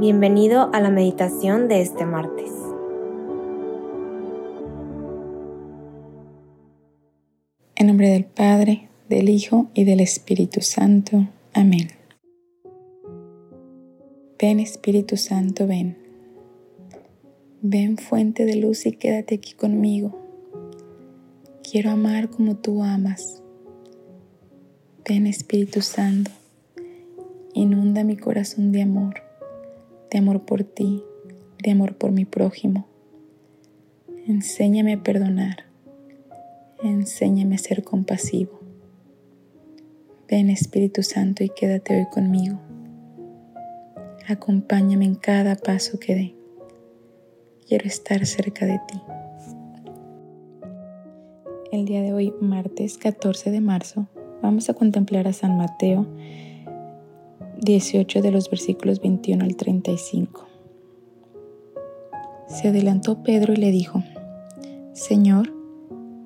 Bienvenido a la meditación de este martes. En nombre del Padre, del Hijo y del Espíritu Santo. Amén. Ven Espíritu Santo, ven. Ven fuente de luz y quédate aquí conmigo. Quiero amar como tú amas. Ven Espíritu Santo, inunda mi corazón de amor de amor por ti, de amor por mi prójimo. Enséñame a perdonar, enséñame a ser compasivo. Ven Espíritu Santo y quédate hoy conmigo. Acompáñame en cada paso que dé. Quiero estar cerca de ti. El día de hoy, martes 14 de marzo, vamos a contemplar a San Mateo 18 de los versículos 21 al 35. Se adelantó Pedro y le dijo, Señor,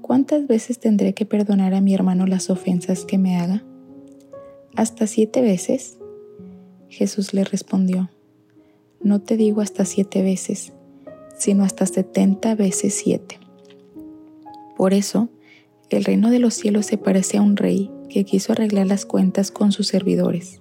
¿cuántas veces tendré que perdonar a mi hermano las ofensas que me haga? ¿Hasta siete veces? Jesús le respondió, No te digo hasta siete veces, sino hasta setenta veces siete. Por eso, el reino de los cielos se parece a un rey que quiso arreglar las cuentas con sus servidores.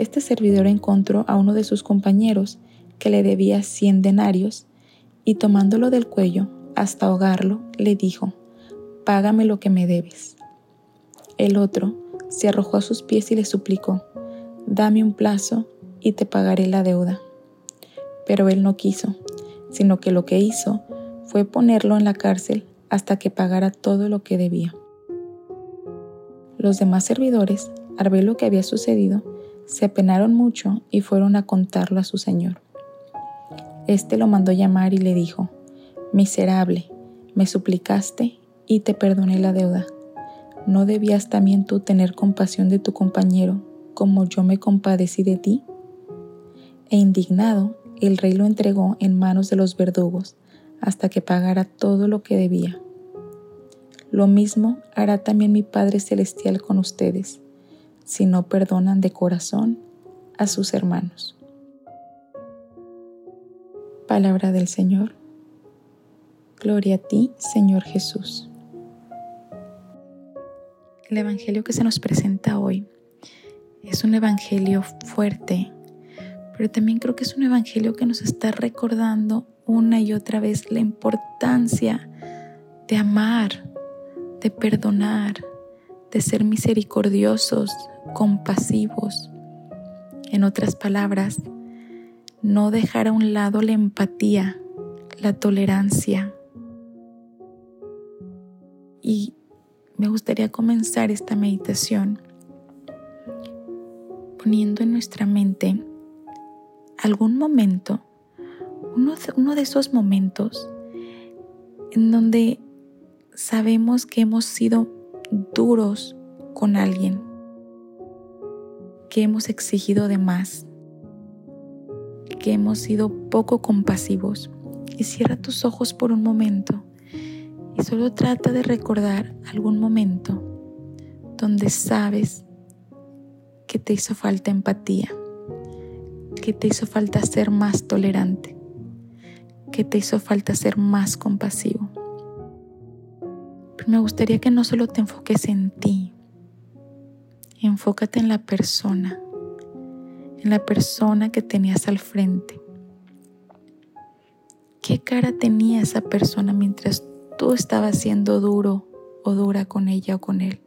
este servidor encontró a uno de sus compañeros que le debía cien denarios y tomándolo del cuello hasta ahogarlo, le dijo, Págame lo que me debes. El otro se arrojó a sus pies y le suplicó, Dame un plazo y te pagaré la deuda. Pero él no quiso, sino que lo que hizo fue ponerlo en la cárcel hasta que pagara todo lo que debía. Los demás servidores, al ver lo que había sucedido, se apenaron mucho y fueron a contarlo a su señor. Este lo mandó llamar y le dijo, Miserable, me suplicaste y te perdoné la deuda. ¿No debías también tú tener compasión de tu compañero como yo me compadecí de ti? E indignado, el rey lo entregó en manos de los verdugos hasta que pagara todo lo que debía. Lo mismo hará también mi Padre Celestial con ustedes si no perdonan de corazón a sus hermanos. Palabra del Señor. Gloria a ti, Señor Jesús. El Evangelio que se nos presenta hoy es un Evangelio fuerte, pero también creo que es un Evangelio que nos está recordando una y otra vez la importancia de amar, de perdonar, de ser misericordiosos, compasivos. En otras palabras, no dejar a un lado la empatía, la tolerancia. Y me gustaría comenzar esta meditación poniendo en nuestra mente algún momento, uno, uno de esos momentos en donde sabemos que hemos sido duros con alguien, que hemos exigido de más, que hemos sido poco compasivos. Y cierra tus ojos por un momento y solo trata de recordar algún momento donde sabes que te hizo falta empatía, que te hizo falta ser más tolerante, que te hizo falta ser más compasivo. Pero me gustaría que no solo te enfoques en ti, Enfócate en la persona, en la persona que tenías al frente. ¿Qué cara tenía esa persona mientras tú estabas siendo duro o dura con ella o con él?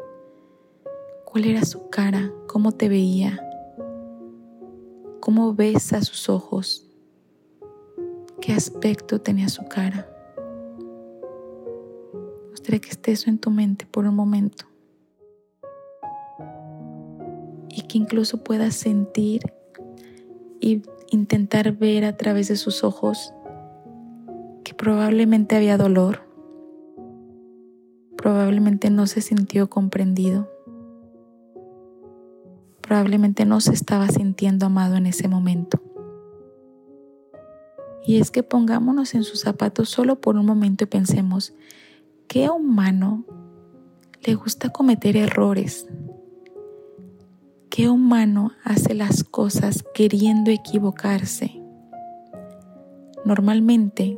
¿Cuál era su cara? ¿Cómo te veía? ¿Cómo ves a sus ojos? ¿Qué aspecto tenía su cara? Que esté eso en tu mente por un momento. y que incluso puedas sentir y intentar ver a través de sus ojos que probablemente había dolor, probablemente no se sintió comprendido, probablemente no se estaba sintiendo amado en ese momento. Y es que pongámonos en sus zapatos solo por un momento y pensemos, ¿qué humano le gusta cometer errores? ¿Qué humano hace las cosas queriendo equivocarse? Normalmente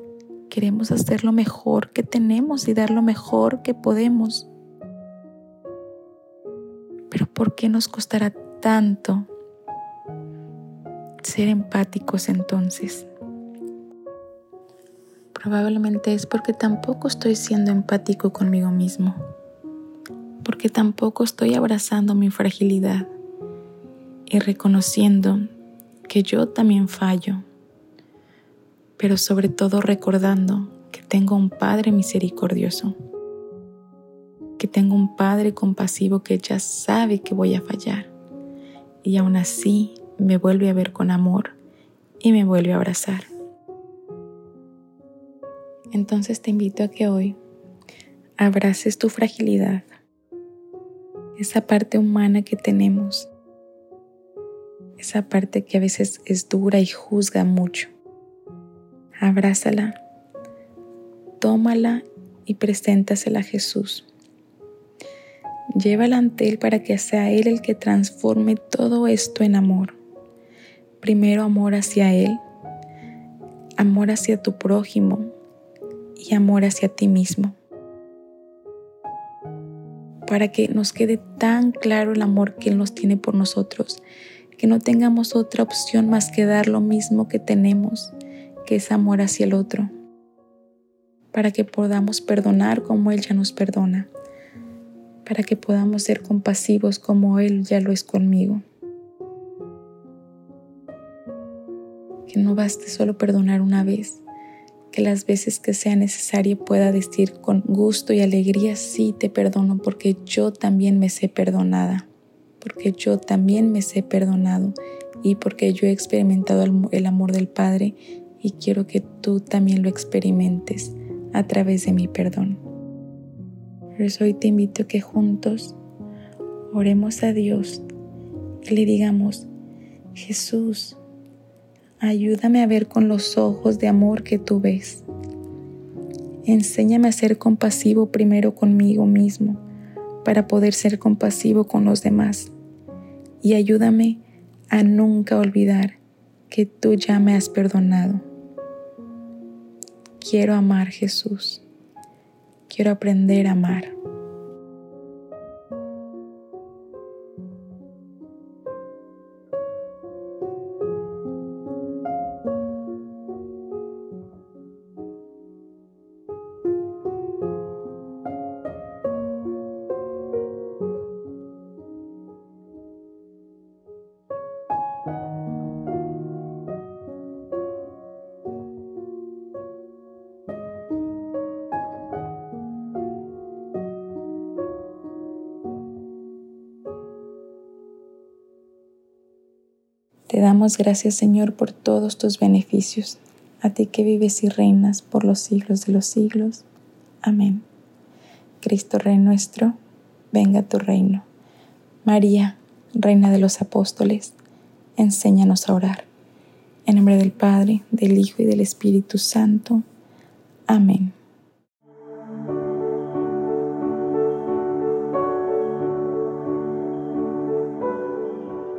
queremos hacer lo mejor que tenemos y dar lo mejor que podemos. Pero ¿por qué nos costará tanto ser empáticos entonces? Probablemente es porque tampoco estoy siendo empático conmigo mismo, porque tampoco estoy abrazando mi fragilidad y reconociendo que yo también fallo, pero sobre todo recordando que tengo un Padre misericordioso, que tengo un Padre compasivo que ya sabe que voy a fallar y aún así me vuelve a ver con amor y me vuelve a abrazar. Entonces te invito a que hoy abraces tu fragilidad, esa parte humana que tenemos, esa parte que a veces es dura y juzga mucho. Abrázala, tómala y preséntasela a Jesús. Llévala ante Él para que sea Él el que transforme todo esto en amor. Primero amor hacia Él, amor hacia tu prójimo, y amor hacia ti mismo. Para que nos quede tan claro el amor que Él nos tiene por nosotros, que no tengamos otra opción más que dar lo mismo que tenemos, que es amor hacia el otro. Para que podamos perdonar como Él ya nos perdona. Para que podamos ser compasivos como Él ya lo es conmigo. Que no baste solo perdonar una vez, que las veces que sea necesario pueda decir con gusto y alegría, sí te perdono porque yo también me sé perdonada, porque yo también me sé perdonado y porque yo he experimentado el amor del Padre y quiero que tú también lo experimentes a través de mi perdón. Por eso hoy te invito a que juntos oremos a Dios y le digamos, Jesús, Ayúdame a ver con los ojos de amor que tú ves. Enséñame a ser compasivo primero conmigo mismo para poder ser compasivo con los demás. Y ayúdame a nunca olvidar que tú ya me has perdonado. Quiero amar Jesús. Quiero aprender a amar. Te damos gracias, Señor, por todos tus beneficios, a ti que vives y reinas por los siglos de los siglos. Amén. Cristo Rey nuestro, venga tu reino. María, Reina de los Apóstoles, enséñanos a orar. En nombre del Padre, del Hijo y del Espíritu Santo. Amén.